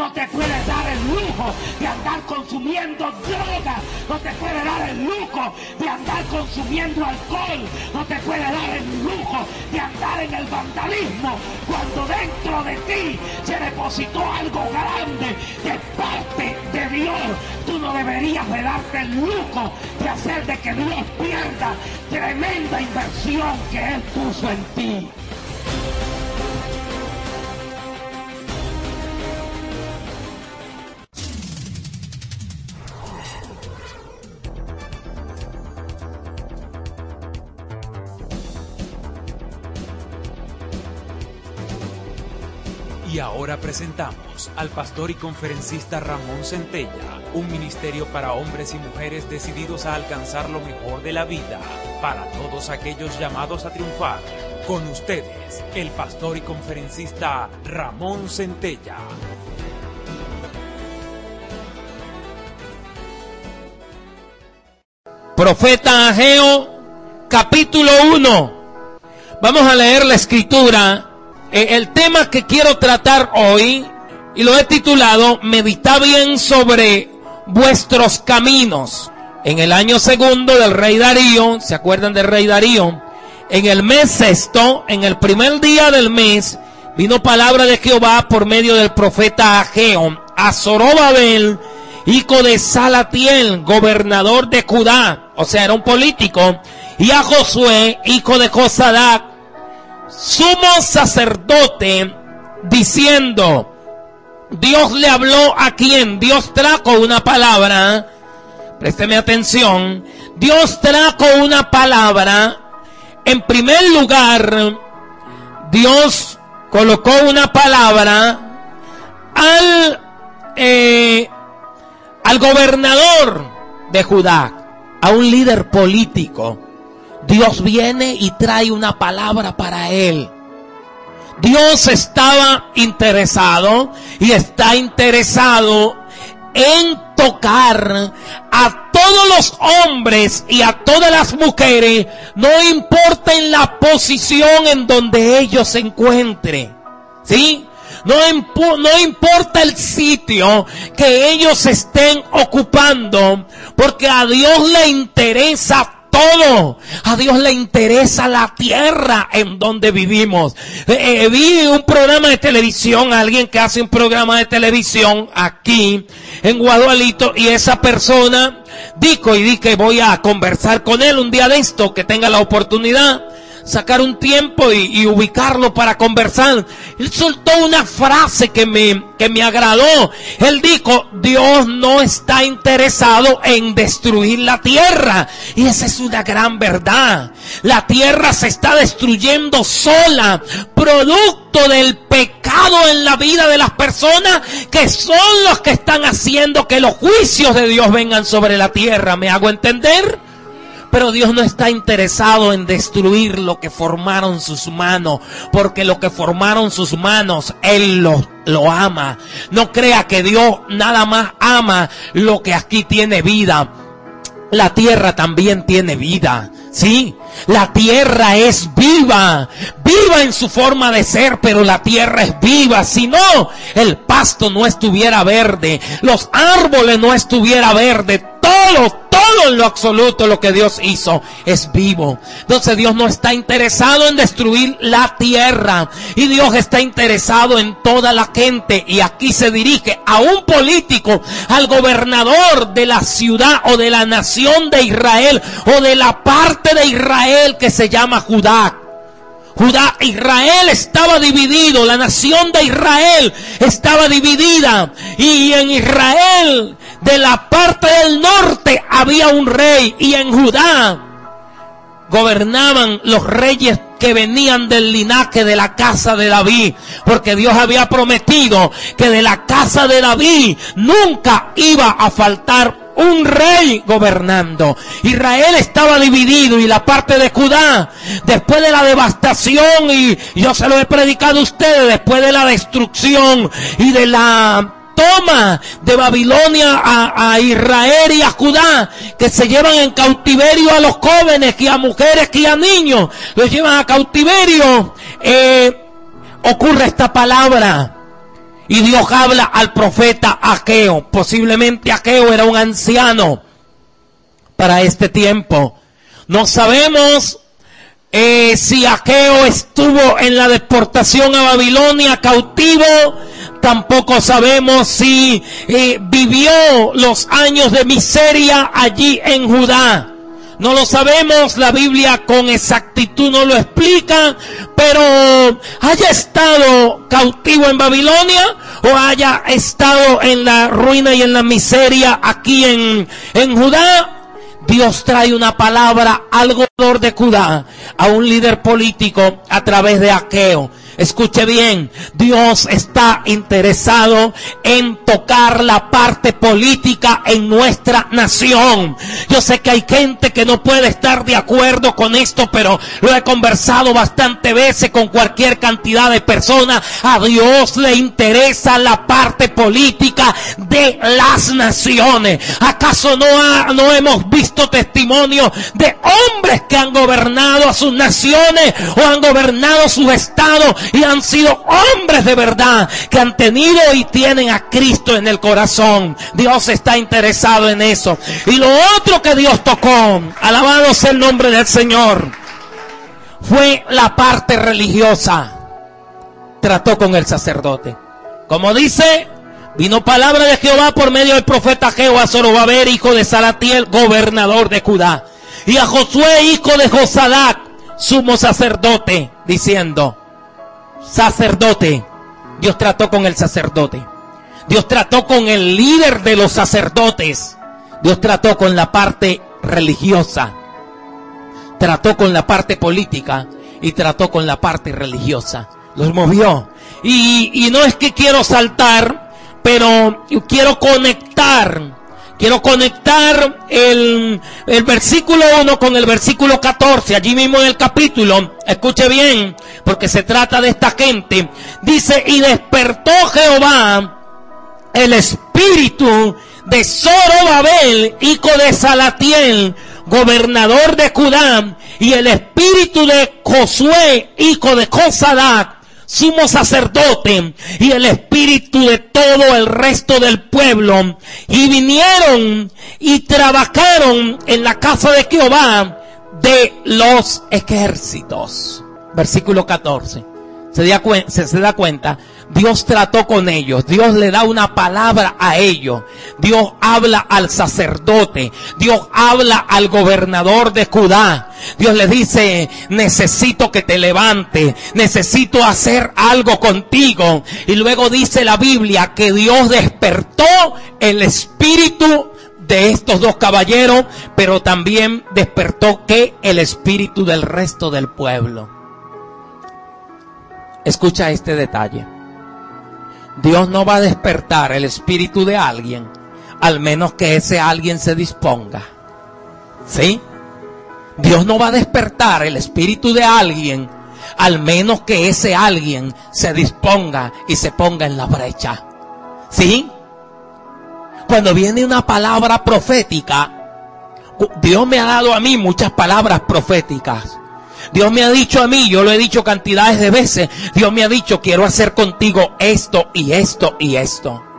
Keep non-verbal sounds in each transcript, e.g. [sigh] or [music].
No te puedes dar el lujo de andar consumiendo droga. No te puedes dar el lujo de andar consumiendo alcohol. No te puedes dar el lujo de andar en el vandalismo. Cuando dentro de ti se depositó algo grande de parte de Dios. Tú no deberías de darte el lujo de hacer de que Dios pierda tremenda inversión que Él puso en ti. Ahora presentamos al pastor y conferencista Ramón Centella, un ministerio para hombres y mujeres decididos a alcanzar lo mejor de la vida, para todos aquellos llamados a triunfar. Con ustedes, el pastor y conferencista Ramón Centella. Profeta Ageo, capítulo 1. Vamos a leer la escritura. Eh, el tema que quiero tratar hoy, y lo he titulado, Medita bien sobre vuestros caminos. En el año segundo del rey Darío, ¿se acuerdan del rey Darío? En el mes sexto, en el primer día del mes, vino palabra de Jehová por medio del profeta Ageo a Zorobabel, hijo de Salatiel, gobernador de Judá, o sea, era un político, y a Josué, hijo de Josadac, sumo sacerdote, diciendo, Dios le habló a quien, Dios trajo una palabra, présteme atención, Dios trajo una palabra, en primer lugar, Dios colocó una palabra al, eh, al gobernador de Judá, a un líder político. Dios viene y trae una palabra para él. Dios estaba interesado y está interesado en tocar a todos los hombres y a todas las mujeres, no importa en la posición en donde ellos se encuentren. ¿Sí? No, no importa el sitio que ellos estén ocupando, porque a Dios le interesa todo. A Dios le interesa la tierra en donde vivimos. Eh, eh, vi un programa de televisión, alguien que hace un programa de televisión aquí en Guadualito y esa persona dijo y di que voy a conversar con él un día de esto, que tenga la oportunidad sacar un tiempo y, ubicarlo para conversar. Él soltó una frase que me, que me agradó. Él dijo, Dios no está interesado en destruir la tierra. Y esa es una gran verdad. La tierra se está destruyendo sola, producto del pecado en la vida de las personas que son los que están haciendo que los juicios de Dios vengan sobre la tierra. ¿Me hago entender? Pero Dios no está interesado en destruir lo que formaron sus manos, porque lo que formaron sus manos, Él lo, lo ama. No crea que Dios nada más ama lo que aquí tiene vida. La tierra también tiene vida. Sí, la tierra es viva, viva en su forma de ser, pero la tierra es viva. Si no, el pasto no estuviera verde, los árboles no estuviera verde, todo, todo en lo absoluto lo que Dios hizo es vivo. Entonces Dios no está interesado en destruir la tierra y Dios está interesado en toda la gente y aquí se dirige a un político, al gobernador de la ciudad o de la nación de Israel o de la parte de Israel que se llama Judá. Judá, Israel estaba dividido, la nación de Israel estaba dividida y en Israel de la parte del norte había un rey y en Judá gobernaban los reyes que venían del linaje de la casa de David, porque Dios había prometido que de la casa de David nunca iba a faltar un rey gobernando. Israel estaba dividido y la parte de Judá, después de la devastación y yo se lo he predicado a ustedes, después de la destrucción y de la toma de Babilonia a, Israel y a Judá, que se llevan en cautiverio a los jóvenes y a mujeres y a niños, los llevan a cautiverio, eh, ocurre esta palabra. Y Dios habla al profeta Aqueo. Posiblemente Aqueo era un anciano para este tiempo. No sabemos eh, si Aqueo estuvo en la deportación a Babilonia cautivo. Tampoco sabemos si eh, vivió los años de miseria allí en Judá. No lo sabemos, la Biblia con exactitud no lo explica, pero haya estado cautivo en Babilonia o haya estado en la ruina y en la miseria aquí en, en Judá, Dios trae una palabra al gobernador de Judá, a un líder político a través de Aqueo. Escuche bien, Dios está interesado en tocar la parte política en nuestra nación. Yo sé que hay gente que no puede estar de acuerdo con esto, pero lo he conversado bastante veces con cualquier cantidad de personas. A Dios le interesa la parte política de las naciones. ¿Acaso no, no hemos visto testimonio de hombres que han gobernado a sus naciones o han gobernado sus estados y han sido hombres de verdad que han tenido y tienen a Cristo en el corazón. Dios está interesado en eso. Y lo otro que Dios tocó, alabado sea el nombre del Señor, fue la parte religiosa. Trató con el sacerdote. Como dice, vino palabra de Jehová por medio del profeta Jehová Zorobabel, hijo de Salatiel, gobernador de Judá. Y a Josué, hijo de Josadac, sumo sacerdote, diciendo, sacerdote. Dios trató con el sacerdote. Dios trató con el líder de los sacerdotes. Dios trató con la parte religiosa. Trató con la parte política y trató con la parte religiosa. Los movió. Y, y no es que quiero saltar, pero quiero conectar Quiero conectar el, el versículo 1 con el versículo 14, allí mismo en el capítulo. Escuche bien, porque se trata de esta gente. Dice, y despertó Jehová el espíritu de Zorobabel, hijo de Salatiel, gobernador de Judá, y el espíritu de Josué, hijo de Josadac, sumo sacerdote y el espíritu de todo el resto del pueblo y vinieron y trabajaron en la casa de Jehová de los ejércitos. Versículo 14. Se da, se, se da cuenta Dios trató con ellos, Dios le da una palabra a ellos, Dios habla al sacerdote, Dios habla al gobernador de Judá, Dios le dice, necesito que te levante, necesito hacer algo contigo. Y luego dice la Biblia que Dios despertó el espíritu de estos dos caballeros, pero también despertó que el espíritu del resto del pueblo. Escucha este detalle. Dios no va a despertar el espíritu de alguien al menos que ese alguien se disponga. ¿Sí? Dios no va a despertar el espíritu de alguien al menos que ese alguien se disponga y se ponga en la brecha. ¿Sí? Cuando viene una palabra profética, Dios me ha dado a mí muchas palabras proféticas. Dios me ha dicho a mí, yo lo he dicho cantidades de veces, Dios me ha dicho, quiero hacer contigo esto y esto y esto.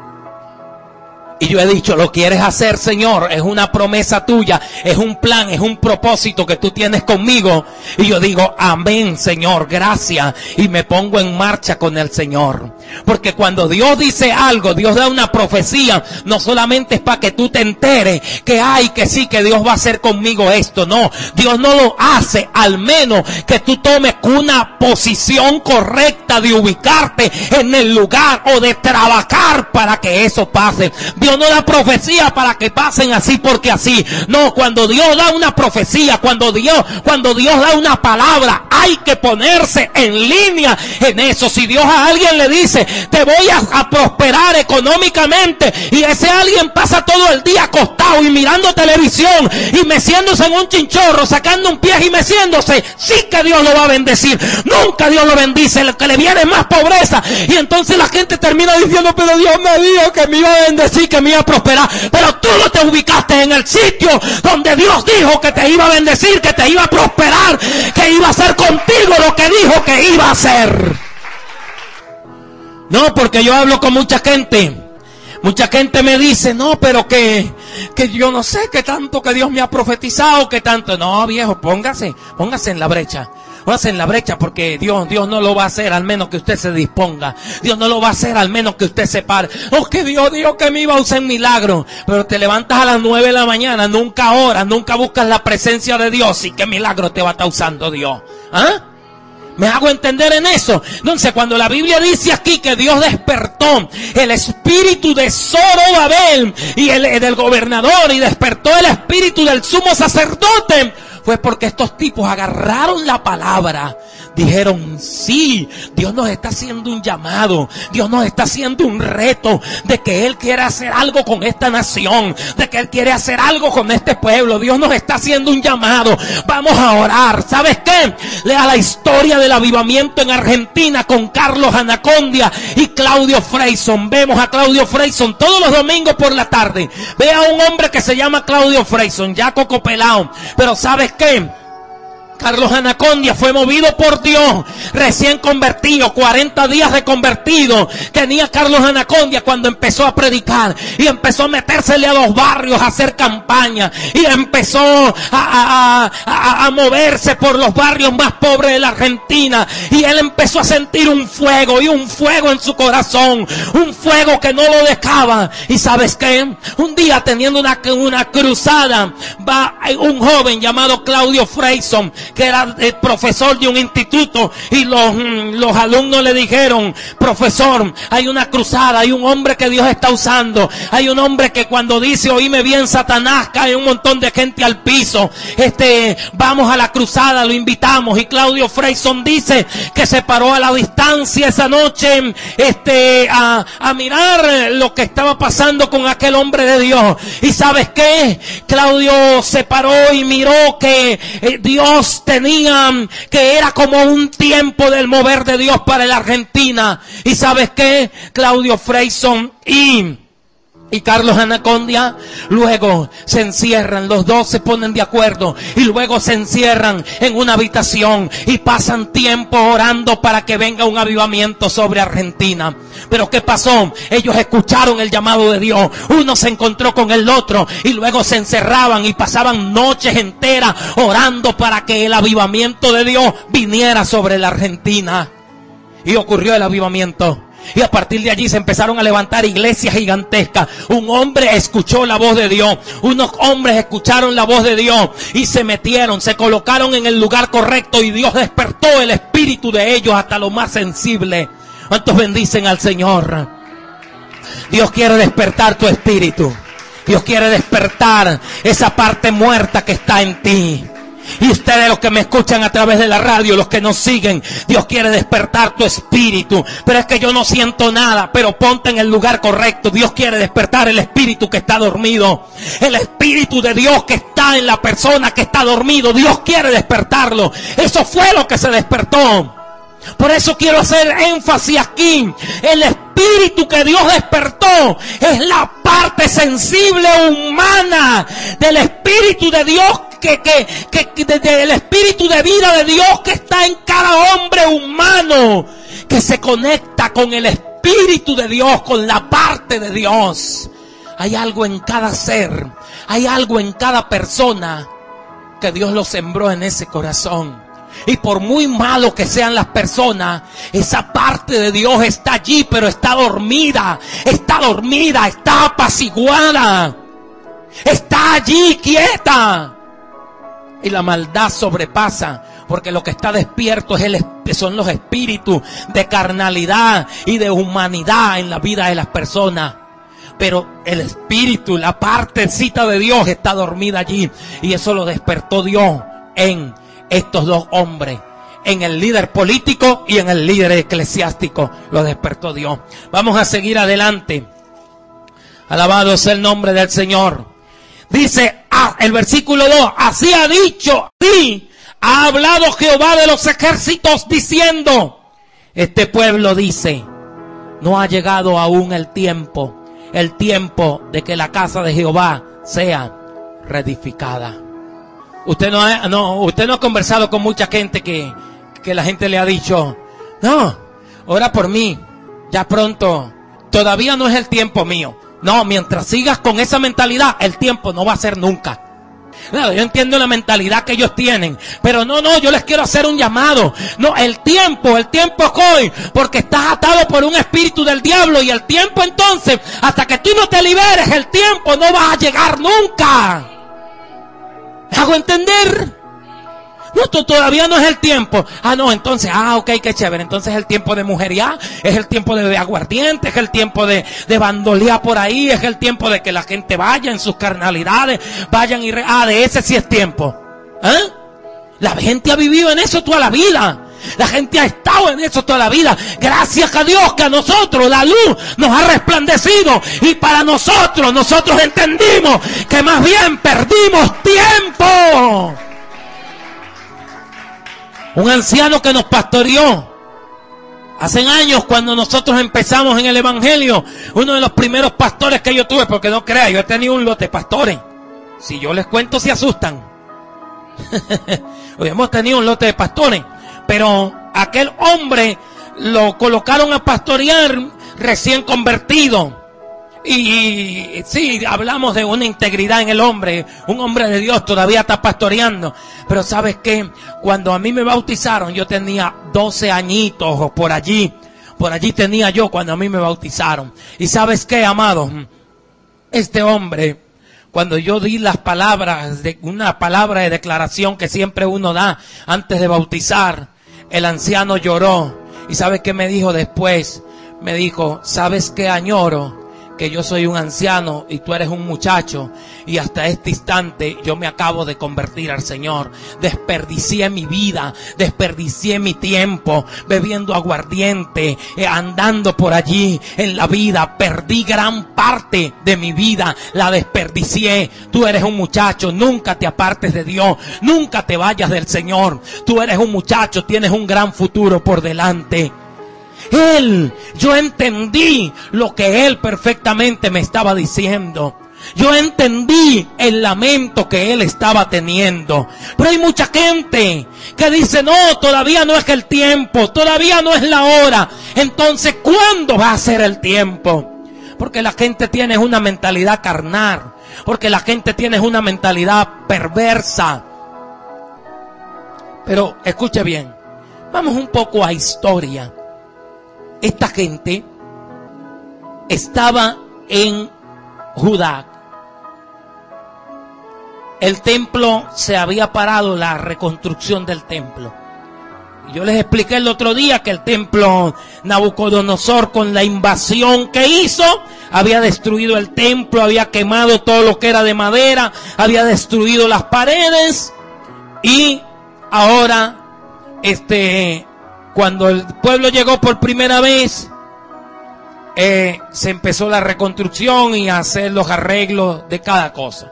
Y yo he dicho, lo quieres hacer, Señor, es una promesa tuya, es un plan, es un propósito que tú tienes conmigo. Y yo digo, amén, Señor, gracias. Y me pongo en marcha con el Señor. Porque cuando Dios dice algo, Dios da una profecía, no solamente es para que tú te enteres que hay, que sí, que Dios va a hacer conmigo esto. No, Dios no lo hace, al menos que tú tomes una posición correcta de ubicarte en el lugar o de trabajar para que eso pase. Dios no da profecía para que pasen así porque así. No, cuando Dios da una profecía, cuando Dios, cuando Dios da una palabra, hay que ponerse en línea en eso. Si Dios a alguien le dice, te voy a, prosperar económicamente y ese alguien pasa todo el día acostado y mirando televisión y meciéndose en un chinchorro, sacando un pie y meciéndose, sí que Dios lo va a bendecir. Nunca Dios lo bendice, lo que le viene más pobreza. Y entonces la gente termina diciendo, pero Dios me dijo que me iba a bendecir, que me iba a prosperar. Pero tú no te ubicaste en el sitio donde Dios dijo que te iba a bendecir, que te iba a prosperar, que iba a hacer contigo lo que dijo que iba a hacer. No, porque yo hablo con mucha gente. Mucha gente me dice, no, pero que, que yo no sé qué tanto que Dios me ha profetizado, que tanto. No, viejo, póngase, póngase en la brecha. Póngase en la brecha porque Dios, Dios no lo va a hacer al menos que usted se disponga. Dios no lo va a hacer al menos que usted se pare. Oh, que Dios dijo que me iba a usar milagro. Pero te levantas a las nueve de la mañana, nunca oras, nunca buscas la presencia de Dios y qué milagro te va a estar usando Dios. ¿Ah? Me hago entender en eso. Entonces, cuando la Biblia dice aquí que Dios despertó el espíritu de Zorobabel y el, del gobernador y despertó el espíritu del sumo sacerdote, fue porque estos tipos agarraron la palabra, dijeron, sí, Dios nos está haciendo un llamado, Dios nos está haciendo un reto de que Él quiere hacer algo con esta nación, de que Él quiere hacer algo con este pueblo, Dios nos está haciendo un llamado, vamos a orar, ¿sabes qué? Lea la historia del avivamiento en Argentina con Carlos Anacondia y Claudio Freyson, vemos a Claudio Freyson todos los domingos por la tarde, ve a un hombre que se llama Claudio Freyson, ya coco pelado, pero ¿sabes qué? Carlos Anacondia fue movido por Dios, recién convertido, 40 días de convertido. Tenía Carlos Anacondia cuando empezó a predicar y empezó a metérsele a los barrios a hacer campaña y empezó a, moverse por los barrios más pobres de la Argentina y él empezó a sentir un fuego y un fuego en su corazón, un fuego que no lo dejaba. Y sabes qué? Un día teniendo una, una cruzada va un joven llamado Claudio Freyson que era el profesor de un instituto y los, mm, los alumnos le dijeron, profesor, hay una cruzada, hay un hombre que Dios está usando, hay un hombre que cuando dice oíme bien Satanás cae un montón de gente al piso, este, vamos a la cruzada, lo invitamos y Claudio Freyson dice que se paró a la distancia esa noche, este, a, a mirar lo que estaba pasando con aquel hombre de Dios. Y sabes qué, Claudio se paró y miró que eh, Dios tenían que era como un tiempo del mover de Dios para la Argentina. Y sabes qué? Claudio Freyson y y Carlos Anacondia luego se encierran, los dos se ponen de acuerdo y luego se encierran en una habitación y pasan tiempo orando para que venga un avivamiento sobre Argentina. Pero ¿qué pasó? Ellos escucharon el llamado de Dios, uno se encontró con el otro y luego se encerraban y pasaban noches enteras orando para que el avivamiento de Dios viniera sobre la Argentina. Y ocurrió el avivamiento. Y a partir de allí se empezaron a levantar iglesias gigantescas. Un hombre escuchó la voz de Dios. Unos hombres escucharon la voz de Dios y se metieron, se colocaron en el lugar correcto y Dios despertó el espíritu de ellos hasta lo más sensible. ¿Cuántos bendicen al Señor? Dios quiere despertar tu espíritu. Dios quiere despertar esa parte muerta que está en ti. Y ustedes los que me escuchan a través de la radio, los que nos siguen, Dios quiere despertar tu espíritu. Pero es que yo no siento nada, pero ponte en el lugar correcto. Dios quiere despertar el espíritu que está dormido. El espíritu de Dios que está en la persona que está dormido. Dios quiere despertarlo. Eso fue lo que se despertó. Por eso quiero hacer énfasis aquí. El espíritu que Dios despertó es la parte sensible humana del espíritu de Dios que, que, que, del espíritu de vida de Dios que está en cada hombre humano que se conecta con el espíritu de Dios, con la parte de Dios. Hay algo en cada ser, hay algo en cada persona que Dios lo sembró en ese corazón. Y por muy malo que sean las personas, esa parte de Dios está allí, pero está dormida, está dormida, está apaciguada, está allí quieta. Y la maldad sobrepasa, porque lo que está despierto es el, son los espíritus de carnalidad y de humanidad en la vida de las personas. pero el espíritu, la partecita de Dios está dormida allí. Y eso lo despertó Dios en estos dos hombres. En el líder político y en el líder eclesiástico lo despertó Dios. Vamos a seguir adelante. Alabado es el nombre del Señor. Dice ah, el versículo 2, así ha dicho, sí, ha hablado Jehová de los ejércitos diciendo, este pueblo dice, no ha llegado aún el tiempo, el tiempo de que la casa de Jehová sea reedificada. Usted no ha, no, usted no ha conversado con mucha gente que, que la gente le ha dicho, no, ora por mí, ya pronto, todavía no es el tiempo mío. No, mientras sigas con esa mentalidad, el tiempo no va a ser nunca. Claro, yo entiendo la mentalidad que ellos tienen, pero no, no, yo les quiero hacer un llamado. No, el tiempo, el tiempo es hoy, porque estás atado por un espíritu del diablo y el tiempo entonces, hasta que tú no te liberes, el tiempo no va a llegar nunca. ¿Me hago entender? No, todavía no es el tiempo. Ah, no, entonces, ah, ok, qué chévere. Entonces es el tiempo de mujería, es el tiempo de, aguardiente, es el tiempo de, de bandolía por ahí, es el tiempo de que la gente vaya en sus carnalidades, vayan y, re ah, de ese sí es tiempo. ¿Eh? La gente ha vivido en eso toda la vida. La gente ha estado en eso toda la vida. Gracias a Dios que a nosotros la luz nos ha resplandecido. Y para nosotros, nosotros entendimos que más bien perdimos tiempo. Un anciano que nos pastoreó. Hace años cuando nosotros empezamos en el Evangelio, uno de los primeros pastores que yo tuve, porque no crea, yo he tenido un lote de pastores. Si yo les cuento se asustan. [laughs] Hoy hemos tenido un lote de pastores, pero aquel hombre lo colocaron a pastorear recién convertido. Y, sí, hablamos de una integridad en el hombre. Un hombre de Dios todavía está pastoreando. Pero sabes que cuando a mí me bautizaron, yo tenía 12 añitos o por allí. Por allí tenía yo cuando a mí me bautizaron. Y sabes qué, amado, este hombre, cuando yo di las palabras, de una palabra de declaración que siempre uno da antes de bautizar, el anciano lloró. Y sabes qué me dijo después? Me dijo, ¿sabes qué añoro? Que yo soy un anciano y tú eres un muchacho y hasta este instante yo me acabo de convertir al Señor. Desperdicié mi vida, desperdicié mi tiempo bebiendo aguardiente, eh, andando por allí en la vida. Perdí gran parte de mi vida, la desperdicié. Tú eres un muchacho, nunca te apartes de Dios, nunca te vayas del Señor. Tú eres un muchacho, tienes un gran futuro por delante. Él, yo entendí lo que Él perfectamente me estaba diciendo. Yo entendí el lamento que él estaba teniendo. Pero hay mucha gente que dice, no, todavía no es el tiempo, todavía no es la hora. Entonces, ¿cuándo va a ser el tiempo? Porque la gente tiene una mentalidad carnal. Porque la gente tiene una mentalidad perversa. Pero escuche bien, vamos un poco a historia esta gente estaba en Judá. El templo se había parado, la reconstrucción del templo. Yo les expliqué el otro día que el templo Nabucodonosor con la invasión que hizo, había destruido el templo, había quemado todo lo que era de madera, había destruido las paredes y ahora este cuando el pueblo llegó por primera vez, eh, se empezó la reconstrucción y a hacer los arreglos de cada cosa.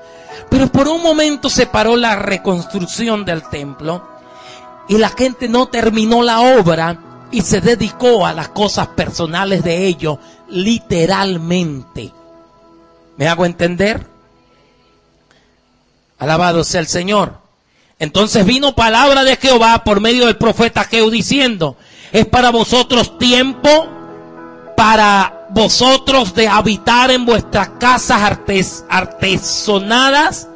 Pero por un momento se paró la reconstrucción del templo y la gente no terminó la obra y se dedicó a las cosas personales de ellos, literalmente. ¿Me hago entender? Alabado sea el Señor. Entonces vino palabra de Jehová por medio del profeta Jehú diciendo, es para vosotros tiempo para vosotros de habitar en vuestras casas artes, artesonadas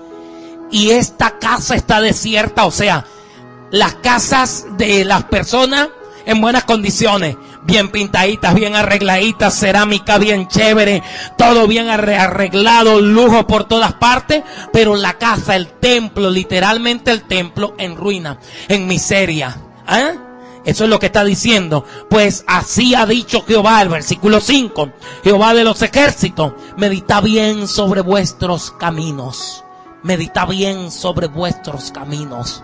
y esta casa está desierta, o sea, las casas de las personas en buenas condiciones, bien pintaditas, bien arregladitas, cerámica bien chévere, todo bien arreglado, lujo por todas partes, pero la casa, el templo, literalmente el templo en ruina, en miseria. ¿eh? Eso es lo que está diciendo. Pues así ha dicho Jehová, el versículo 5. Jehová de los ejércitos, medita bien sobre vuestros caminos. Medita bien sobre vuestros caminos.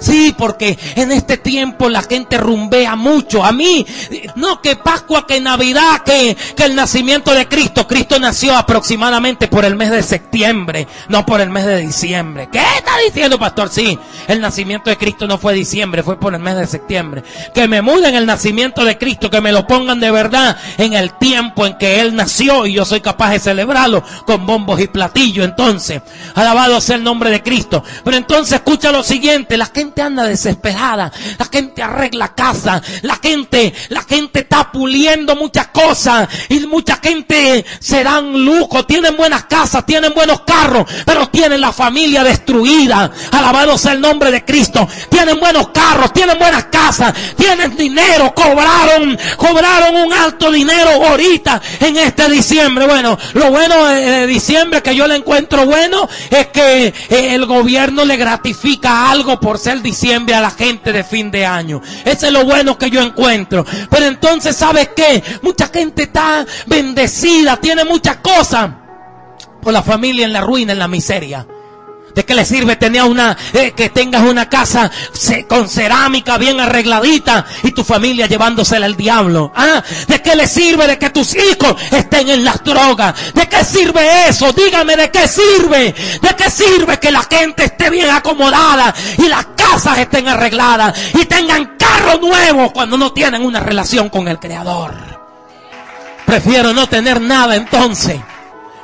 Sí, porque en este tiempo la gente rumbea mucho. A mí, no que Pascua, que Navidad, que, que el nacimiento de Cristo. Cristo nació aproximadamente por el mes de septiembre, no por el mes de diciembre. ¿Qué está diciendo, pastor? Sí, el nacimiento de Cristo no fue diciembre, fue por el mes de septiembre. Que me muden el nacimiento de Cristo, que me lo pongan de verdad en el tiempo en que Él nació y yo soy capaz de celebrarlo con bombos y platillos. Entonces, alabado sea el nombre de Cristo. Pero entonces escucha lo siguiente, las gente anda desesperada, la gente arregla casa, la gente, la gente está puliendo muchas cosas y mucha gente se dan lujo, tienen buenas casas, tienen buenos carros, pero tienen la familia destruida. Alabado sea el nombre de Cristo. Tienen buenos carros, tienen buenas casas, tienen dinero, cobraron, cobraron un alto dinero ahorita en este diciembre. Bueno, lo bueno de diciembre que yo le encuentro bueno es que eh, el gobierno le gratifica algo por ser diciembre a la gente de fin de año. Ese es lo bueno que yo encuentro. Pero entonces, ¿sabes qué? Mucha gente está bendecida, tiene muchas cosas. Por la familia en la ruina, en la miseria. ¿De qué le sirve tener una, eh, que tengas una casa con cerámica bien arregladita y tu familia llevándosela al diablo? ¿Ah? ¿De qué le sirve de que tus hijos estén en las drogas? ¿De qué sirve eso? Dígame, ¿de qué sirve? ¿De qué sirve que la gente esté bien acomodada y las casas estén arregladas y tengan carros nuevos cuando no tienen una relación con el Creador? Prefiero no tener nada entonces.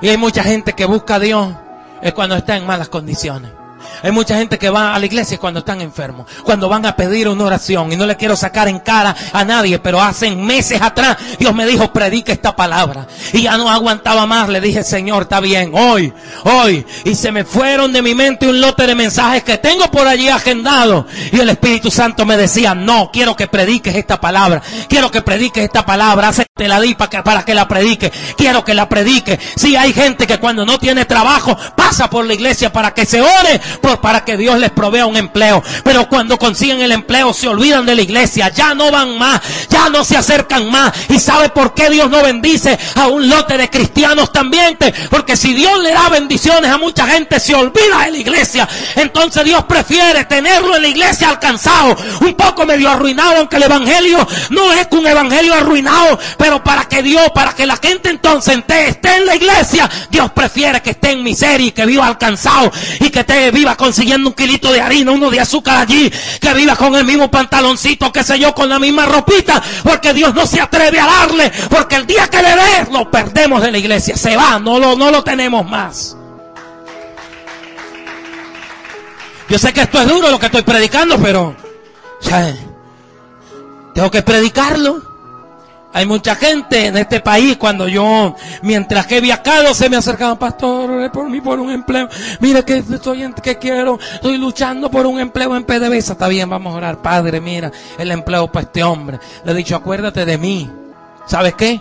Y hay mucha gente que busca a Dios es cuando está en malas condiciones. Hay mucha gente que va a la iglesia cuando están enfermos, cuando van a pedir una oración y no le quiero sacar en cara a nadie, pero hace meses atrás Dios me dijo, predica esta palabra. Y ya no aguantaba más, le dije, Señor, está bien, hoy, hoy. Y se me fueron de mi mente un lote de mensajes que tengo por allí agendado. Y el Espíritu Santo me decía, no, quiero que prediques esta palabra, quiero que prediques esta palabra, te la di para que, para que la predique, quiero que la predique. Si hay gente que cuando no tiene trabajo pasa por la iglesia para que se ore para que Dios les provea un empleo. Pero cuando consiguen el empleo se olvidan de la iglesia, ya no van más, ya no se acercan más. ¿Y sabe por qué Dios no bendice a un lote de cristianos también? Porque si Dios le da bendiciones a mucha gente se olvida de la iglesia. Entonces Dios prefiere tenerlo en la iglesia alcanzado, un poco medio arruinado, aunque el evangelio no es un evangelio arruinado, pero para que Dios, para que la gente entonces esté en la iglesia, Dios prefiere que esté en miseria y que viva alcanzado y que te viva consiguiendo un kilito de harina, uno de azúcar allí, que viva con el mismo pantaloncito, que sé yo, con la misma ropita, porque Dios no se atreve a darle, porque el día que le dé, lo perdemos de la iglesia, se va, no lo, no lo tenemos más. Yo sé que esto es duro lo que estoy predicando, pero tengo que predicarlo. Hay mucha gente en este país cuando yo, mientras que he viajado, se me acercaban, pastor, por mí por un empleo. Mira que estoy en, que quiero, estoy luchando por un empleo en PDVSA. Está bien, vamos a orar, padre, mira, el empleo para este hombre. Le he dicho, acuérdate de mí. ¿Sabes qué?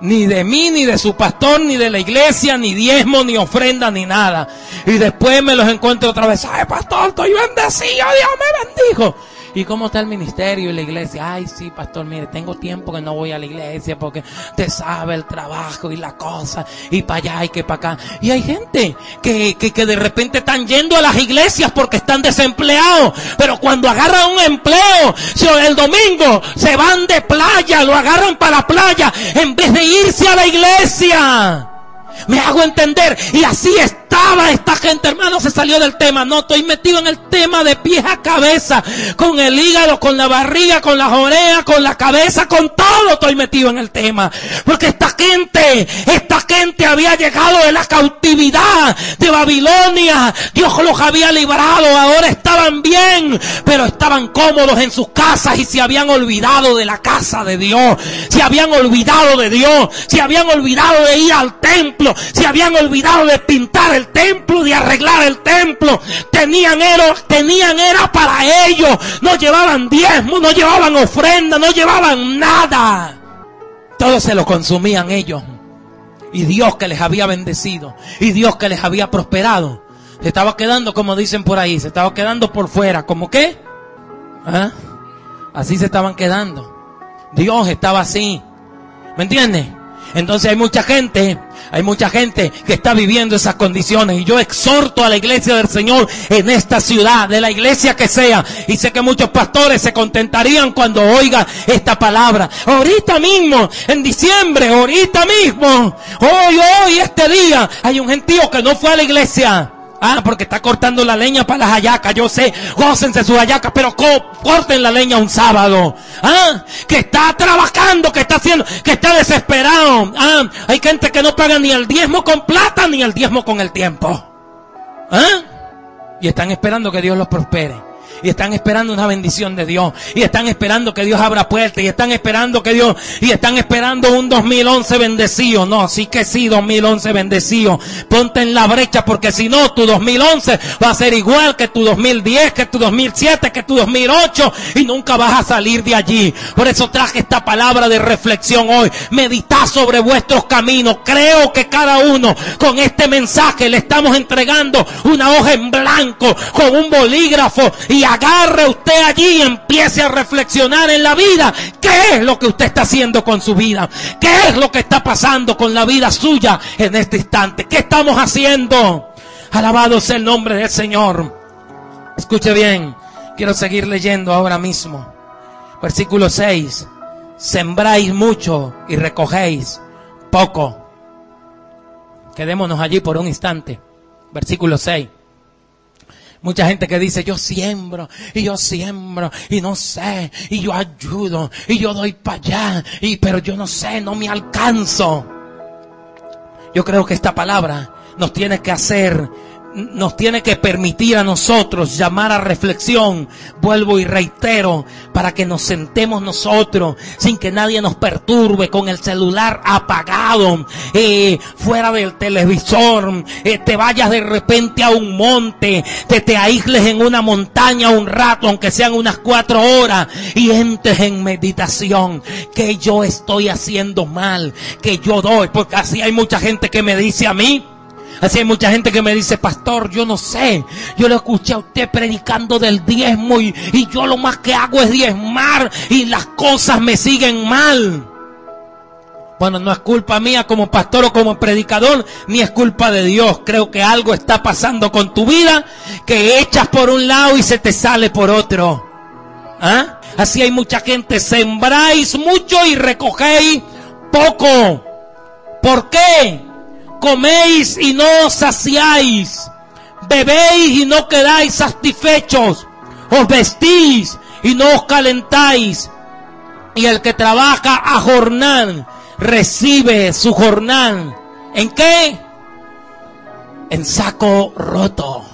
Ni de mí, ni de su pastor, ni de la iglesia, ni diezmo, ni ofrenda, ni nada. Y después me los encuentro otra vez. Ay, pastor, estoy bendecido, Dios me bendijo. ¿Y cómo está el ministerio y la iglesia? Ay, sí, pastor, mire, tengo tiempo que no voy a la iglesia porque te sabe el trabajo y la cosa, y para allá y que para acá. Y hay gente que, que, que de repente están yendo a las iglesias porque están desempleados, pero cuando agarran un empleo, el domingo se van de playa, lo agarran para la playa en vez de irse a la iglesia. Me hago entender. Y así estaba esta gente, hermano, se salió del tema. No, estoy metido en el tema de pies a cabeza. Con el hígado, con la barriga, con las orejas, con la cabeza, con todo estoy metido en el tema. Porque esta gente, esta había llegado de la cautividad de Babilonia. Dios los había librado. Ahora estaban bien, pero estaban cómodos en sus casas y se habían olvidado de la casa de Dios. Se habían olvidado de Dios. Se habían olvidado de ir al templo se habían olvidado de pintar el templo, de arreglar el templo. Tenían era, tenían era para ellos. No llevaban diezmo, no llevaban ofrenda, no llevaban nada. Todo se lo consumían ellos. Y Dios que les había bendecido. Y Dios que les había prosperado. Se estaba quedando, como dicen por ahí, se estaba quedando por fuera. ¿Como qué? ¿Ah? Así se estaban quedando. Dios estaba así. ¿Me entiendes? Entonces hay mucha gente, hay mucha gente que está viviendo esas condiciones. Y yo exhorto a la iglesia del Señor en esta ciudad, de la iglesia que sea. Y sé que muchos pastores se contentarían cuando oigan esta palabra. Ahorita mismo, en diciembre, ahorita mismo, hoy, hoy, este día, hay un gentío que no fue a la iglesia. Ah, porque está cortando la leña para las hallacas. Yo sé, gócense sus hallacas, pero corten la leña un sábado. Ah, que está trabajando, que está haciendo, que está desesperado. Ah, hay gente que no paga ni el diezmo con plata ni el diezmo con el tiempo. Ah, y están esperando que Dios los prospere y están esperando una bendición de Dios y están esperando que Dios abra puertas y están esperando que Dios y están esperando un 2011 bendecido. No, sí que sí, 2011 bendecido. Ponte en la brecha porque si no, tu 2011 va a ser igual que tu 2010, que tu 2007, que tu 2008 y nunca vas a salir de allí. Por eso traje esta palabra de reflexión hoy. Medita sobre vuestros caminos. Creo que cada uno con este mensaje le estamos entregando una hoja en blanco con un bolígrafo y agarre usted allí y empiece a reflexionar en la vida. ¿Qué es lo que usted está haciendo con su vida? ¿Qué es lo que está pasando con la vida suya en este instante? ¿Qué estamos haciendo? Alabado sea el nombre del Señor. Escuche bien, quiero seguir leyendo ahora mismo. Versículo 6. Sembráis mucho y recogéis poco. Quedémonos allí por un instante. Versículo 6. Mucha gente que dice, yo siembro, y yo siembro, y no sé, y yo ayudo, y yo doy para allá, y, pero yo no sé, no me alcanzo. Yo creo que esta palabra nos tiene que hacer nos tiene que permitir a nosotros llamar a reflexión, vuelvo y reitero, para que nos sentemos nosotros sin que nadie nos perturbe con el celular apagado, eh, fuera del televisor, eh, te vayas de repente a un monte, te te aísles en una montaña un rato, aunque sean unas cuatro horas, y entres en meditación, que yo estoy haciendo mal, que yo doy, porque así hay mucha gente que me dice a mí, Así hay mucha gente que me dice, pastor, yo no sé. Yo lo escuché a usted predicando del diezmo y, yo lo más que hago es diezmar y las cosas me siguen mal. Bueno, no es culpa mía como pastor o como predicador, ni es culpa de Dios. Creo que algo está pasando con tu vida que echas por un lado y se te sale por otro. ¿Ah? Así hay mucha gente, sembráis mucho y recogéis poco. ¿Por qué? Coméis y no os saciáis, bebéis y no quedáis satisfechos, os vestís y no os calentáis. Y el que trabaja a jornal recibe su jornal. ¿En qué? En saco roto.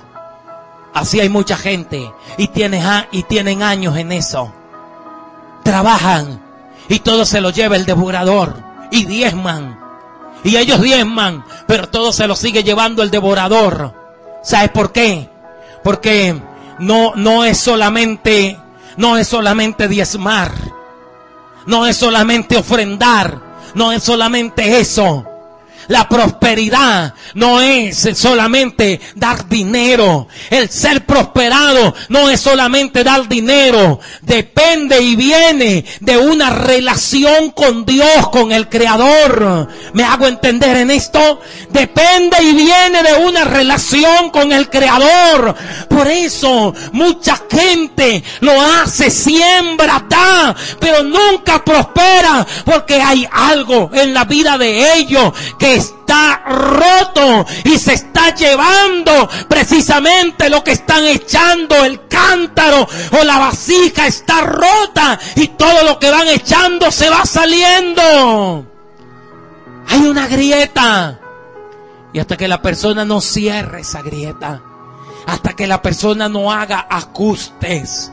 Así hay mucha gente y, y tienen años en eso. Trabajan y todo se lo lleva el devorador y diezman y ellos diezman, pero todo se lo sigue llevando el devorador. ¿Sabes por qué? Porque no, no es solamente, no es solamente diezmar. No es solamente ofrendar. No es solamente eso. La prosperidad no es solamente dar dinero. El ser prosperado no es solamente dar dinero. Depende y viene de una relación con Dios, con el Creador. ¿Me hago entender en esto? Depende y viene de una relación con el Creador. Por eso mucha gente lo hace, siembra, da, pero nunca prospera porque hay algo en la vida de ellos que está roto y se está llevando precisamente lo que están echando, el cántaro o la vasija está rota y todo lo que van echando se va saliendo. Hay una grieta. Y hasta que la persona no cierre esa grieta, hasta que la persona no haga ajustes,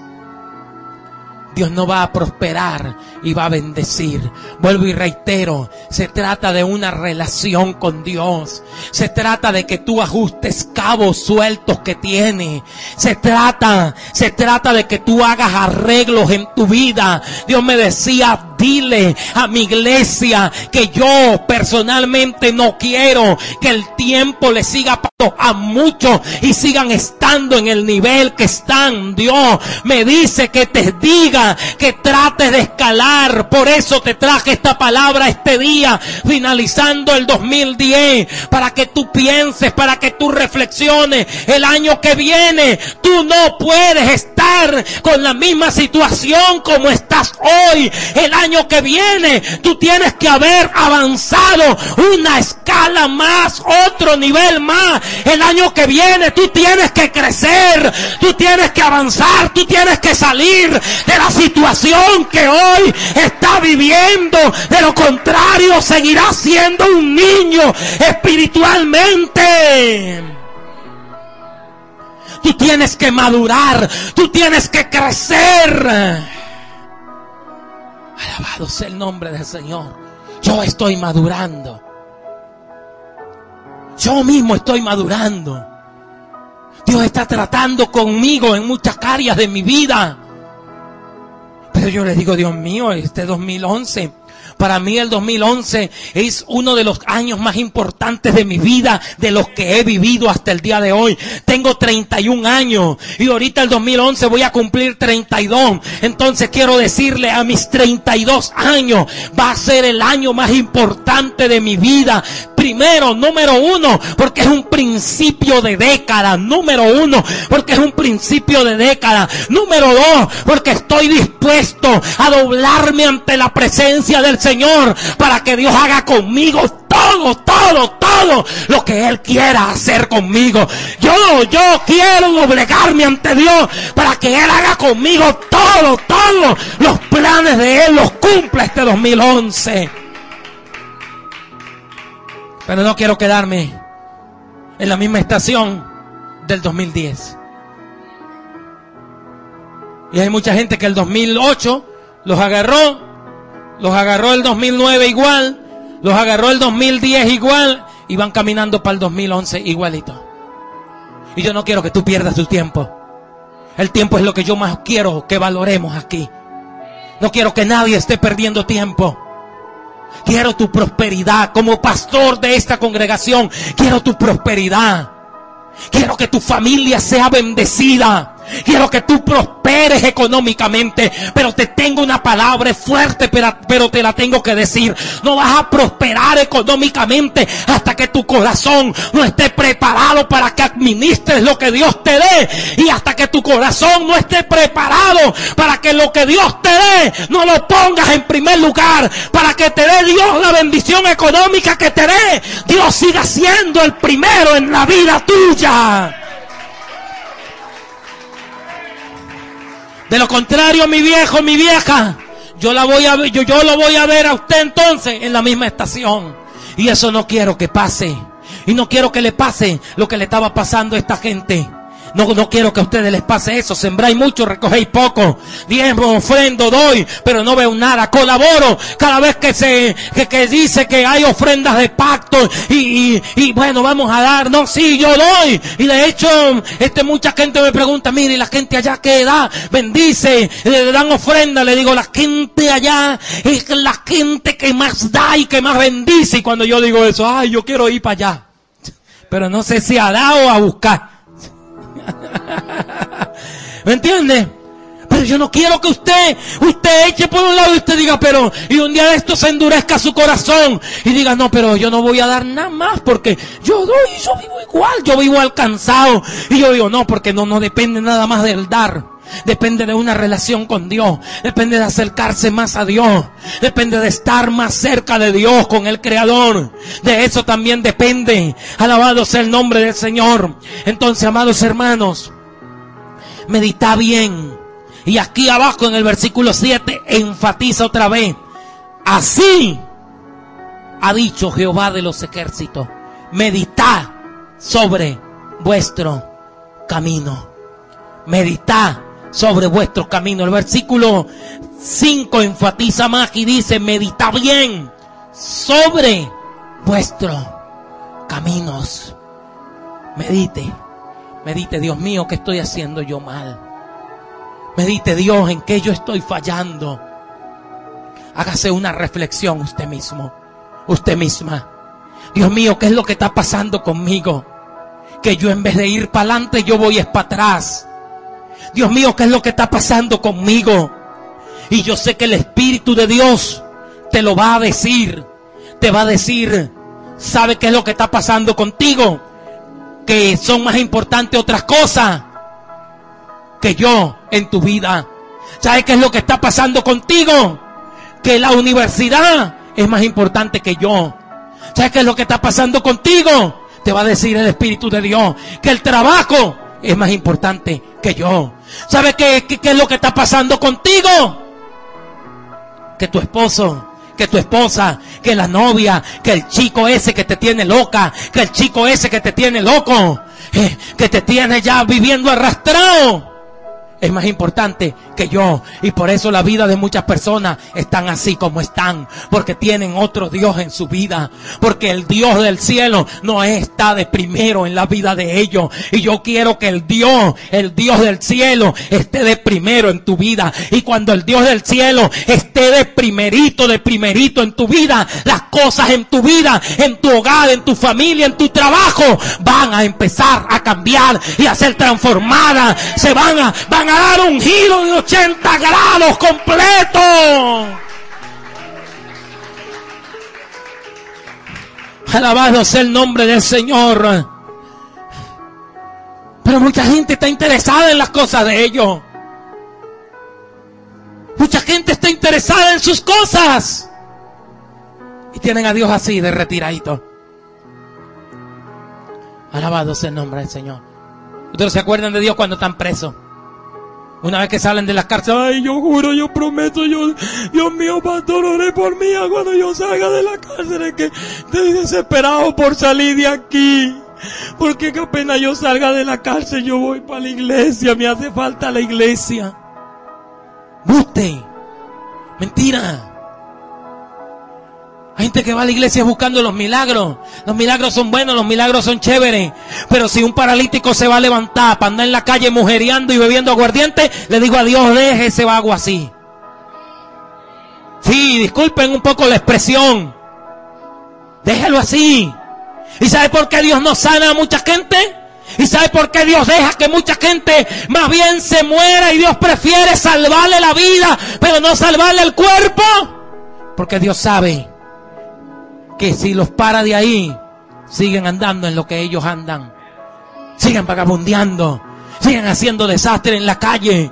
Dios no va a prosperar y va a bendecir. Vuelvo y reitero, se trata de una relación con Dios. Se trata de que tú ajustes cabos sueltos que tiene. Se trata, se trata de que tú hagas arreglos en tu vida. Dios me decía, dile a mi iglesia que yo personalmente no quiero que el tiempo le siga pasando a muchos y sigan estando en el nivel que están. Dios me dice que te diga que trates de escalar. Por eso te traje esta palabra este día, finalizando el 2010, para que tú pienses, para que tú reflexiones. El año que viene, tú no puedes estar con la misma situación como estás hoy. El año que viene, tú tienes que haber avanzado una escala más, otro nivel más. El año que viene, tú tienes que crecer, tú tienes que avanzar, tú tienes que salir de la situación que hoy está viviendo. De lo contrario, seguirás siendo un niño espiritualmente. Tú tienes que madurar, tú tienes que crecer. El nombre del Señor. Yo estoy madurando. Yo mismo estoy madurando. Dios está tratando conmigo en muchas áreas de mi vida. Yo le digo, Dios mío, este 2011 para mí el 2011 es uno de los años más importantes de mi vida, de los que he vivido hasta el día de hoy. Tengo 31 años y ahorita el 2011 voy a cumplir 32. Entonces quiero decirle a mis 32 años va a ser el año más importante de mi vida. Primero, número uno, porque es un principio de década. Número uno, porque es un principio de década. Número dos, porque estoy dispuesto a doblarme ante la presencia del Señor para que Dios haga conmigo todo, todo, todo lo que Él quiera hacer conmigo. Yo, yo quiero doblegarme ante Dios para que Él haga conmigo todo, todo los planes de Él los cumpla este 2011. Pero no quiero quedarme en la misma estación del 2010. Y hay mucha gente que el 2008 los agarró, los agarró el 2009 igual, los agarró el 2010 igual y van caminando para el 2011 igualito. Y yo no quiero que tú pierdas tu tiempo. El tiempo es lo que yo más quiero que valoremos aquí. No quiero que nadie esté perdiendo tiempo. Quiero tu prosperidad. Como pastor de esta congregación, quiero tu prosperidad. Quiero que tu familia sea bendecida. Quiero que tú prosperes económicamente, pero te tengo una palabra fuerte, pero, pero, te la tengo que decir. No vas a prosperar económicamente hasta que tu corazón no esté preparado para que administres lo que Dios te dé. Y hasta que tu corazón no esté preparado para que lo que Dios te dé no lo pongas en primer lugar. Para que te dé Dios la bendición económica que te dé. Dios siga siendo el primero en la vida tuya. De lo contrario, mi viejo, mi vieja, yo la voy a ver, yo, yo lo voy a ver a usted entonces en la misma estación. Y eso no quiero que pase. Y no quiero que le pase lo que le estaba pasando a esta gente. No, no quiero que a ustedes les pase eso. Sembráis mucho, recogéis poco. Diezmo, ofrendo, doy, pero no veo nada. Colaboro cada vez que se, que, que dice que hay ofrendas de pacto y, y, y, bueno, vamos a dar. No, sí, yo doy. Y de hecho, este, mucha gente me pregunta, mire, la gente allá que da, bendice, le dan ofrenda. Le digo, la gente allá es la gente que más da y que más bendice. Y cuando yo digo eso, ay, yo quiero ir para allá. Pero no sé si a dar o a buscar. ¿Me entiende? Pero yo no quiero que usted, usted eche por un lado y usted diga, pero, y un día de esto se endurezca su corazón y diga, no, pero yo no voy a dar nada más porque yo doy, yo vivo igual, yo vivo alcanzado. Y yo digo, no, porque no, no depende nada más del dar. Depende de una relación con Dios. Depende de acercarse más a Dios. Depende de estar más cerca de Dios con el Creador. De eso también depende. Alabado sea el nombre del Señor. Entonces, amados hermanos, medita bien. Y aquí abajo en el versículo 7 enfatiza otra vez. Así ha dicho Jehová de los ejércitos. Medita sobre vuestro camino. Medita sobre vuestro camino. El versículo 5 enfatiza más y dice, medita bien sobre vuestros caminos. Medite, medite, Dios mío, ¿qué estoy haciendo yo mal? Medite, Dios, en qué yo estoy fallando. hágase una reflexión usted mismo, usted misma. Dios mío, ¿qué es lo que está pasando conmigo? Que yo en vez de ir para adelante, yo voy es para atrás. Dios mío, ¿qué es lo que está pasando conmigo? Y yo sé que el Espíritu de Dios te lo va a decir. Te va a decir, ¿sabe qué es lo que está pasando contigo? Que son más importantes otras cosas que yo en tu vida. ¿Sabe qué es lo que está pasando contigo? Que la universidad es más importante que yo. ¿Sabes qué es lo que está pasando contigo? Te va a decir el Espíritu de Dios. Que el trabajo es más importante que yo. ¿Sabes qué, qué, qué es lo que está pasando contigo? Que tu esposo que tu esposa, que la novia, que el chico ese que te tiene loca, que el chico ese que te tiene loco, eh, que te tiene ya viviendo arrastrado es más importante que yo. Y por eso la vida de muchas personas están así como están. Porque tienen otro Dios en su vida. Porque el Dios del cielo no está de primero en la vida de ellos. Y yo quiero que el Dios, el Dios del cielo, esté de primero en tu vida. Y cuando el Dios del cielo esté de primerito, de primerito en tu vida, las cosas en tu vida, en tu hogar, en tu familia, en tu trabajo, van a empezar a cambiar y a ser transformadas. Se van a, van a dar un giro de 80 grados completo. Alabado sea el nombre del Señor. Pero mucha gente está interesada en las cosas de ellos. Mucha gente está interesada en sus cosas. Y tienen a Dios así de retiradito. Alabado sea el nombre del Señor. Ustedes se acuerdan de Dios cuando están presos. Una vez que salen de las cárceles, ay, yo juro, yo prometo, yo, Dios mío, pastor, oré por mí cuando yo salga de la cárcel, es que estoy desesperado por salir de aquí. Porque que apenas yo salga de la cárcel, yo voy para la iglesia, me hace falta la iglesia. Buste. Mentira. Hay gente que va a la iglesia buscando los milagros. Los milagros son buenos, los milagros son chéveres. Pero si un paralítico se va a levantar para andar en la calle mujereando y bebiendo aguardiente, le digo a Dios, deje ese vago así. Sí, disculpen un poco la expresión. Déjelo así. ¿Y sabe por qué Dios no sana a mucha gente? ¿Y sabe por qué Dios deja que mucha gente más bien se muera y Dios prefiere salvarle la vida, pero no salvarle el cuerpo? Porque Dios sabe que si los para de ahí, siguen andando en lo que ellos andan. Siguen vagabundeando. Siguen haciendo desastre en la calle.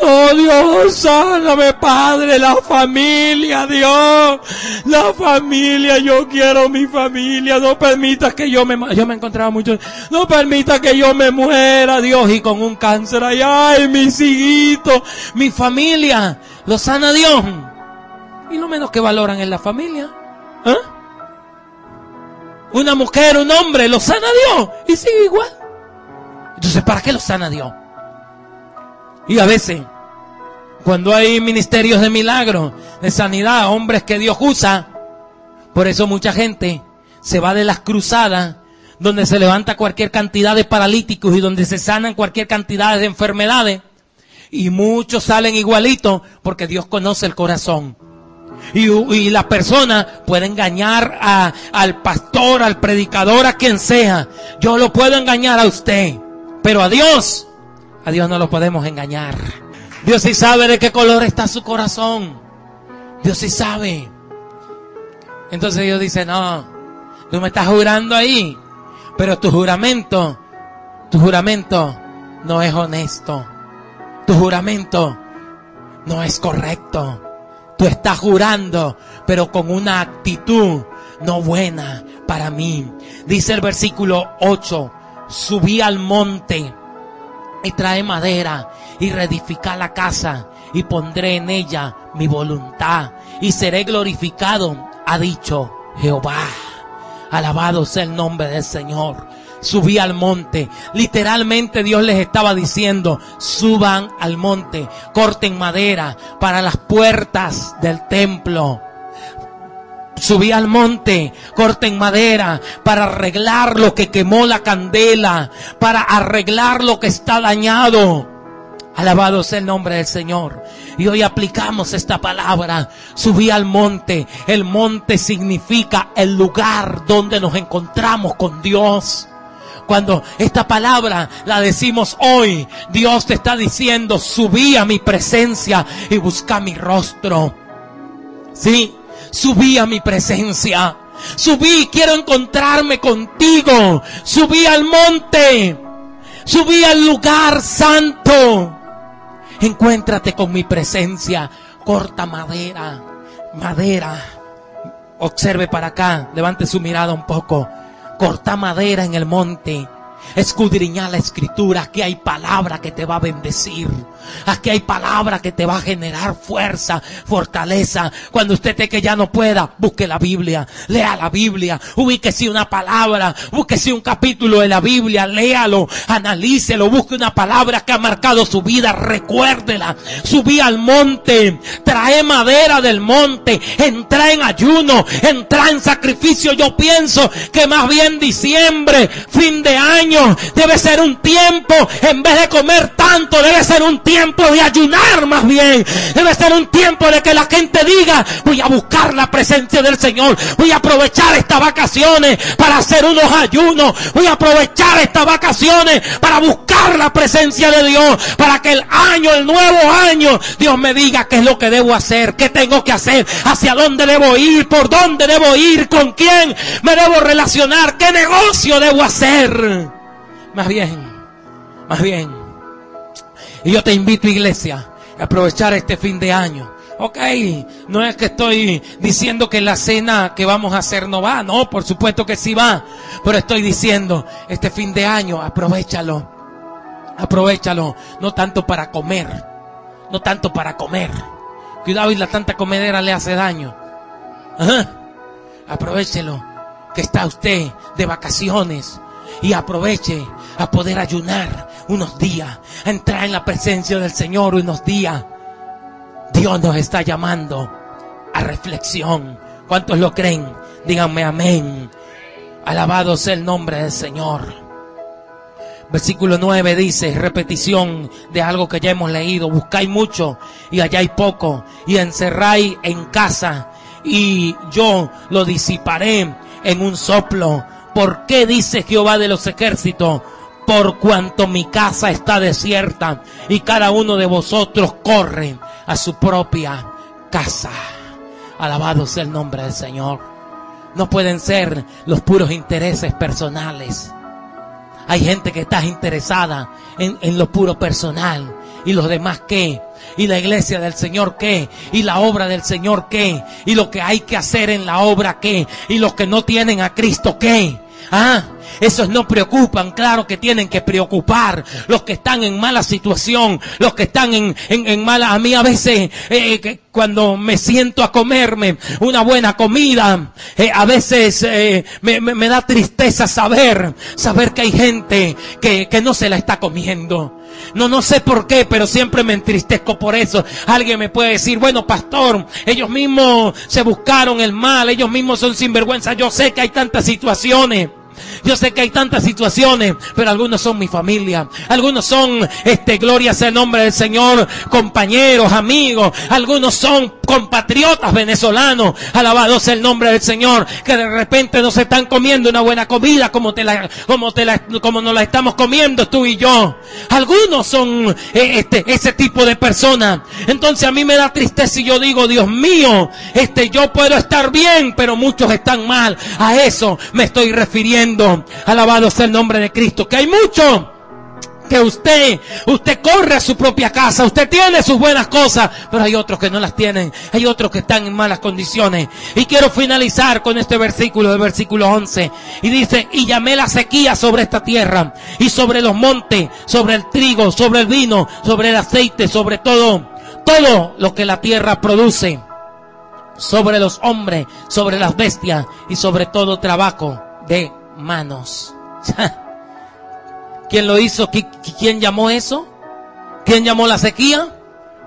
Oh Dios, sáname Padre, la familia, Dios, la familia, yo quiero mi familia, no permitas que yo me, yo me encontraba mucho, no permita que yo me muera, Dios, y con un cáncer, ay, ay, mis hijitos, mi familia, lo sana Dios. Y lo menos que valoran es la familia. ¿eh? Una mujer, un hombre, lo sana Dios y sigue igual. Entonces, ¿para qué lo sana Dios? Y a veces, cuando hay ministerios de milagro, de sanidad, hombres que Dios usa, por eso mucha gente se va de las cruzadas donde se levanta cualquier cantidad de paralíticos y donde se sanan cualquier cantidad de enfermedades. Y muchos salen igualitos porque Dios conoce el corazón. Y, la persona puede engañar a, al pastor, al predicador, a quien sea. Yo lo puedo engañar a usted. Pero a Dios, a Dios no lo podemos engañar. Dios sí sabe de qué color está su corazón. Dios sí sabe. Entonces Dios dice, no, tú me estás jurando ahí. Pero tu juramento, tu juramento no es honesto. Tu juramento no es correcto. Tú estás jurando, pero con una actitud no buena para mí. Dice el versículo 8, subí al monte y trae madera y reedificar la casa y pondré en ella mi voluntad y seré glorificado, ha dicho Jehová. Alabado sea el nombre del Señor subí al monte. Literalmente Dios les estaba diciendo, suban al monte, corten madera para las puertas del templo. Subí al monte, corten madera para arreglar lo que quemó la candela, para arreglar lo que está dañado. Alabado sea el nombre del Señor. Y hoy aplicamos esta palabra. Subí al monte. El monte significa el lugar donde nos encontramos con Dios. Cuando esta palabra la decimos hoy, Dios te está diciendo, subí a mi presencia y busca mi rostro. Sí, subí a mi presencia. Subí, quiero encontrarme contigo. Subí al monte. Subí al lugar santo. Encuéntrate con mi presencia. Corta madera. Madera. Observe para acá. Levante su mirada un poco. Corta madera en el monte. Escudriñar la escritura. Aquí hay palabra que te va a bendecir. Aquí hay palabra que te va a generar fuerza, fortaleza. Cuando usted te que ya no pueda, busque la Biblia. Lea la Biblia. Ubíquese una palabra. Búsquese un capítulo de la Biblia. Léalo. Analícelo. Busque una palabra que ha marcado su vida. Recuérdela. Subí al monte. Trae madera del monte. Entra en ayuno. Entra en sacrificio. Yo pienso que más bien diciembre, fin de año, debe ser un tiempo, en vez de comer tanto, debe ser un tiempo de ayunar más bien. Debe ser un tiempo de que la gente diga, voy a buscar la presencia del Señor, voy a aprovechar estas vacaciones para hacer unos ayunos, voy a aprovechar estas vacaciones para buscar la presencia de Dios, para que el año, el nuevo año, Dios me diga qué es lo que debo hacer, qué tengo que hacer, hacia dónde debo ir, por dónde debo ir, con quién me debo relacionar, qué negocio debo hacer. Más bien, más bien. Y yo te invito, iglesia, a aprovechar este fin de año. Ok, no es que estoy diciendo que la cena que vamos a hacer no va, no, por supuesto que sí va, pero estoy diciendo, este fin de año, aprovechalo, aprovechalo, no tanto para comer, no tanto para comer. Cuidado y la tanta comedera le hace daño. Ajá. Aprovechelo, que está usted de vacaciones, y aproveche a poder ayunar unos días, a entrar en la presencia del Señor unos días. Dios nos está llamando a reflexión. ¿Cuántos lo creen? Díganme amén. Alabado sea el nombre del Señor. Versículo 9 dice, repetición de algo que ya hemos leído, buscáis mucho y halláis poco y encerráis en casa y yo lo disiparé en un soplo. ¿Por qué dice Jehová de los ejércitos? Por cuanto mi casa está desierta y cada uno de vosotros corre a su propia casa. Alabado sea el nombre del Señor. No pueden ser los puros intereses personales. Hay gente que está interesada en, en, lo puro personal. ¿Y los demás qué? ¿Y la iglesia del Señor qué? ¿Y la obra del Señor qué? ¿Y lo que hay que hacer en la obra qué? ¿Y los que no tienen a Cristo qué? Ah, esos no preocupan, claro que tienen que preocupar. Los que están en mala situación, los que están en, en, en mala, a mí a veces, eh, cuando me siento a comerme una buena comida, eh, a veces eh, me, me, me, da tristeza saber, saber que hay gente que, que no se la está comiendo. No, no sé por qué, pero siempre me entristezco por eso. Alguien me puede decir, bueno, pastor, ellos mismos se buscaron el mal, ellos mismos son sinvergüenza. Yo sé que hay tantas situaciones. Yo sé que hay tantas situaciones, pero algunos son mi familia. Algunos son, este, gloria sea el nombre del Señor, compañeros, amigos. Algunos son compatriotas venezolanos. Alabado sea el nombre del Señor. Que de repente no se están comiendo una buena comida como te la, como te la, como nos la estamos comiendo tú y yo. Algunos son, eh, este, ese tipo de personas. Entonces a mí me da tristeza y yo digo, Dios mío, este, yo puedo estar bien, pero muchos están mal. A eso me estoy refiriendo. Alabado sea el nombre de Cristo. Que hay mucho que usted, usted corre a su propia casa, usted tiene sus buenas cosas, pero hay otros que no las tienen, hay otros que están en malas condiciones. Y quiero finalizar con este versículo, del versículo 11, y dice, y llamé la sequía sobre esta tierra, y sobre los montes, sobre el trigo, sobre el vino, sobre el aceite, sobre todo, todo lo que la tierra produce, sobre los hombres, sobre las bestias, y sobre todo trabajo de manos. [laughs] ¿Quién lo hizo? ¿Quién llamó eso? ¿Quién llamó la sequía?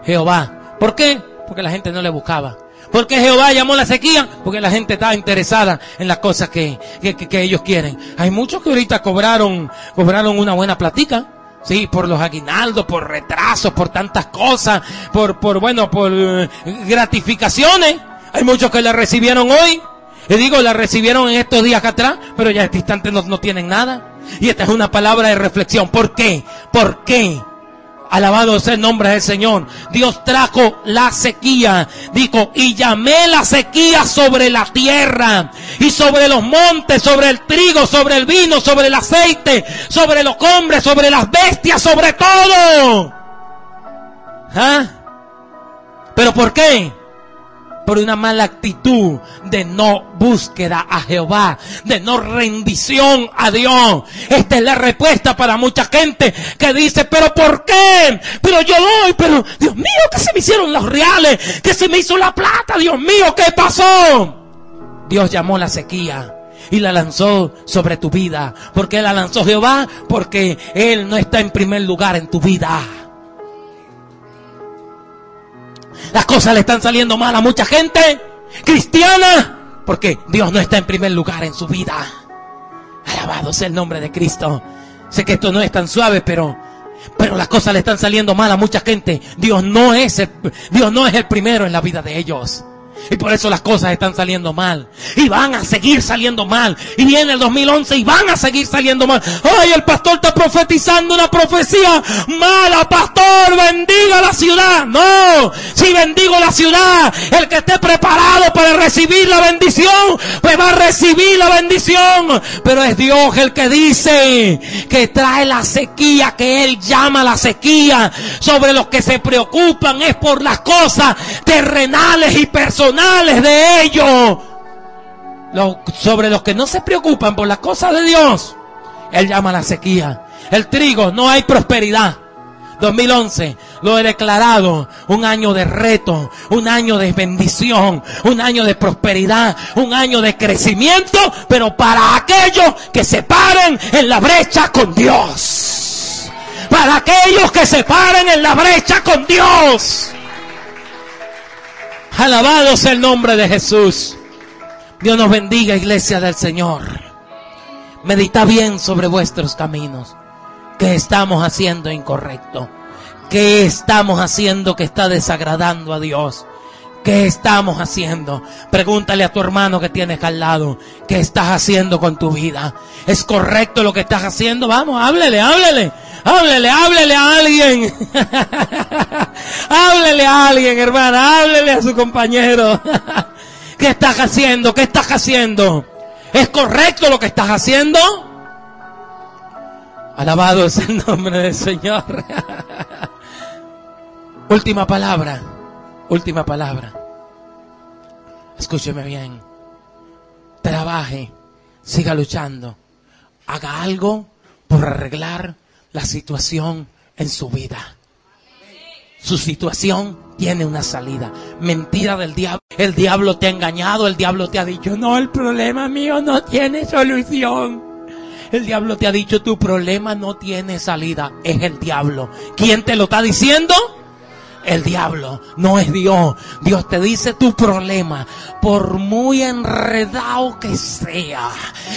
Jehová. ¿Por qué? Porque la gente no le buscaba. ¿Por qué Jehová llamó la sequía? Porque la gente estaba interesada en las cosas que, que, que ellos quieren. Hay muchos que ahorita cobraron, cobraron una buena platica. Sí, por los aguinaldos, por retrasos, por tantas cosas, por, por, bueno, por eh, gratificaciones. Hay muchos que la recibieron hoy. Y digo, la recibieron en estos días acá atrás, pero ya este instante no, no tienen nada. Y esta es una palabra de reflexión. ¿Por qué? ¿Por qué? Alabado sea el nombre del Señor. Dios trajo la sequía. Dijo, y llamé la sequía sobre la tierra y sobre los montes, sobre el trigo, sobre el vino, sobre el aceite, sobre los hombres, sobre las bestias, sobre todo. ¿Ah? ¿Pero por qué? Por una mala actitud de no búsqueda a Jehová, de no rendición a Dios. Esta es la respuesta para mucha gente que dice, pero ¿por qué? Pero yo doy, pero Dios mío, que se me hicieron los reales, que se me hizo la plata, Dios mío, ¿qué pasó? Dios llamó la sequía y la lanzó sobre tu vida. ¿Por qué la lanzó Jehová? Porque Él no está en primer lugar en tu vida. Las cosas le están saliendo mal a mucha gente cristiana porque Dios no está en primer lugar en su vida. Alabado sea el nombre de Cristo. Sé que esto no es tan suave, pero pero las cosas le están saliendo mal a mucha gente. Dios no es el, Dios no es el primero en la vida de ellos. Y por eso las cosas están saliendo mal. Y van a seguir saliendo mal. Y viene el 2011 y van a seguir saliendo mal. Ay, el pastor está profetizando una profecía mala. Pastor, bendiga la ciudad. No, si bendigo la ciudad, el que esté preparado para recibir la bendición, pues va a recibir la bendición. Pero es Dios el que dice que trae la sequía, que Él llama la sequía. Sobre los que se preocupan es por las cosas terrenales y personales de ellos. sobre los que no se preocupan por las cosas de Dios. Él llama la sequía. El trigo, no hay prosperidad. 2011 lo he declarado un año de reto, un año de bendición, un año de prosperidad, un año de crecimiento, pero para aquellos que se paren en la brecha con Dios. Para aquellos que se paren en la brecha con Dios. Alabado sea el nombre de Jesús. Dios nos bendiga, iglesia del Señor. Medita bien sobre vuestros caminos. ¿Qué estamos haciendo incorrecto? ¿Qué estamos haciendo que está desagradando a Dios? ¿Qué estamos haciendo? Pregúntale a tu hermano que tienes al lado. ¿Qué estás haciendo con tu vida? ¿Es correcto lo que estás haciendo? Vamos, háblele, háblele. Háblele, háblele a alguien. [laughs] háblele a alguien, hermana. Háblele a su compañero. [laughs] ¿Qué estás haciendo? ¿Qué estás haciendo? ¿Es correcto lo que estás haciendo? Alabado es el nombre del Señor. [laughs] Última palabra. Última palabra. Escúcheme bien. Trabaje. Siga luchando. Haga algo por arreglar la situación en su vida. Su situación tiene una salida. Mentira del diablo. El diablo te ha engañado, el diablo te ha dicho, no, el problema mío no tiene solución. El diablo te ha dicho, tu problema no tiene salida. Es el diablo. ¿Quién te lo está diciendo? El diablo, no es Dios. Dios te dice tu problema, por muy enredado que sea,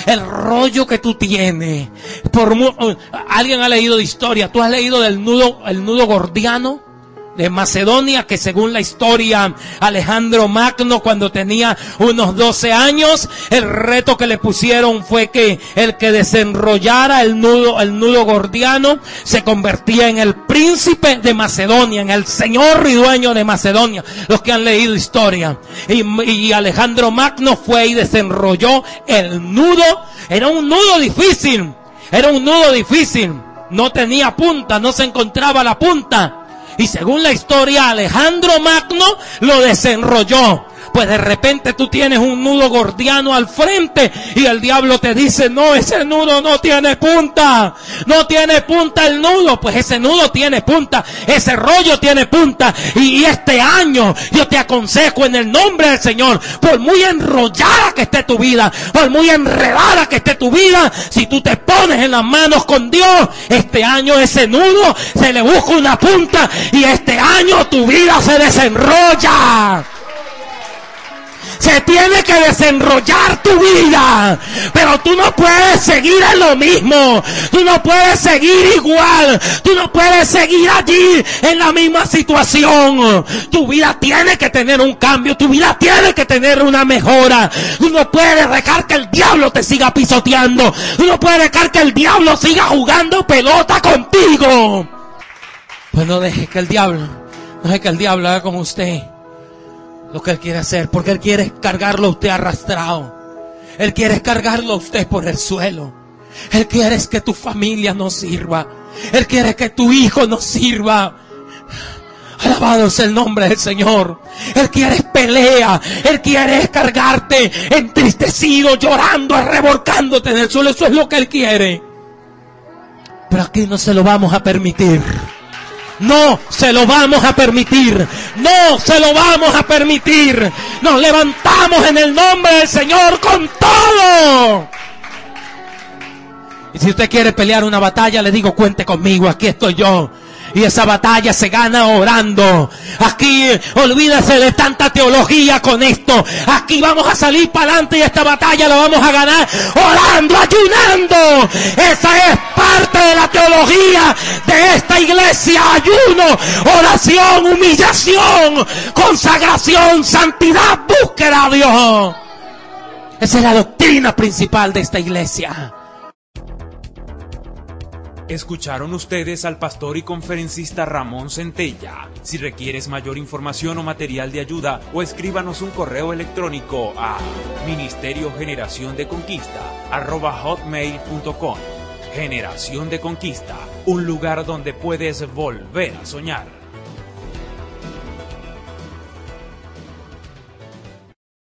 el rollo que tú tienes, por alguien ha leído de historia, tú has leído del nudo, el nudo gordiano de Macedonia, que según la historia Alejandro Magno cuando tenía unos 12 años, el reto que le pusieron fue que el que desenrollara el nudo, el nudo gordiano, se convertía en el príncipe de Macedonia, en el señor y dueño de Macedonia, los que han leído historia. Y, y Alejandro Magno fue y desenrolló el nudo, era un nudo difícil, era un nudo difícil, no tenía punta, no se encontraba la punta. Y según la historia, Alejandro Magno lo desenrolló. Pues de repente tú tienes un nudo gordiano al frente y el diablo te dice, no, ese nudo no tiene punta. No tiene punta el nudo. Pues ese nudo tiene punta. Ese rollo tiene punta. Y, este año yo te aconsejo en el nombre del Señor, por muy enrollada que esté tu vida, por muy enredada que esté tu vida, si tú te pones en las manos con Dios, este año ese nudo se le busca una punta y este año tu vida se desenrolla. Se tiene que desenrollar tu vida. Pero tú no puedes seguir en lo mismo. Tú no puedes seguir igual. Tú no puedes seguir allí en la misma situación. Tu vida tiene que tener un cambio. Tu vida tiene que tener una mejora. Tú no puedes dejar que el diablo te siga pisoteando. Tú no puedes dejar que el diablo siga jugando pelota contigo. Pues no deje que el diablo, no deje que el diablo haga como usted lo que él quiere hacer, porque él quiere cargarlo a usted arrastrado. Él quiere cargarlo a usted por el suelo. Él quiere que tu familia no sirva. Él quiere que tu hijo no sirva. Alabado sea el nombre del Señor. Él quiere pelea. Él quiere cargarte entristecido, llorando, revolcándote en el suelo. Eso es lo que Él quiere. Pero aquí no se lo vamos a permitir. No se lo vamos a permitir. No se lo vamos a permitir. Nos levantamos en el nombre del Señor con todo. Y si usted quiere pelear una batalla, le digo, cuente conmigo, aquí estoy yo. Y esa batalla se gana orando. Aquí olvídese de tanta teología con esto. Aquí vamos a salir para adelante y esta batalla la vamos a ganar orando, ayunando. Esa es parte de la teología de esta iglesia. Ayuno, oración, humillación, consagración, santidad, búsqueda a Dios. Esa es la doctrina principal de esta iglesia. Escucharon ustedes al pastor y conferencista Ramón Centella. Si requieres mayor información o material de ayuda, o escríbanos un correo electrónico a ministerio generación de conquista hotmail.com. Generación de conquista, un lugar donde puedes volver a soñar.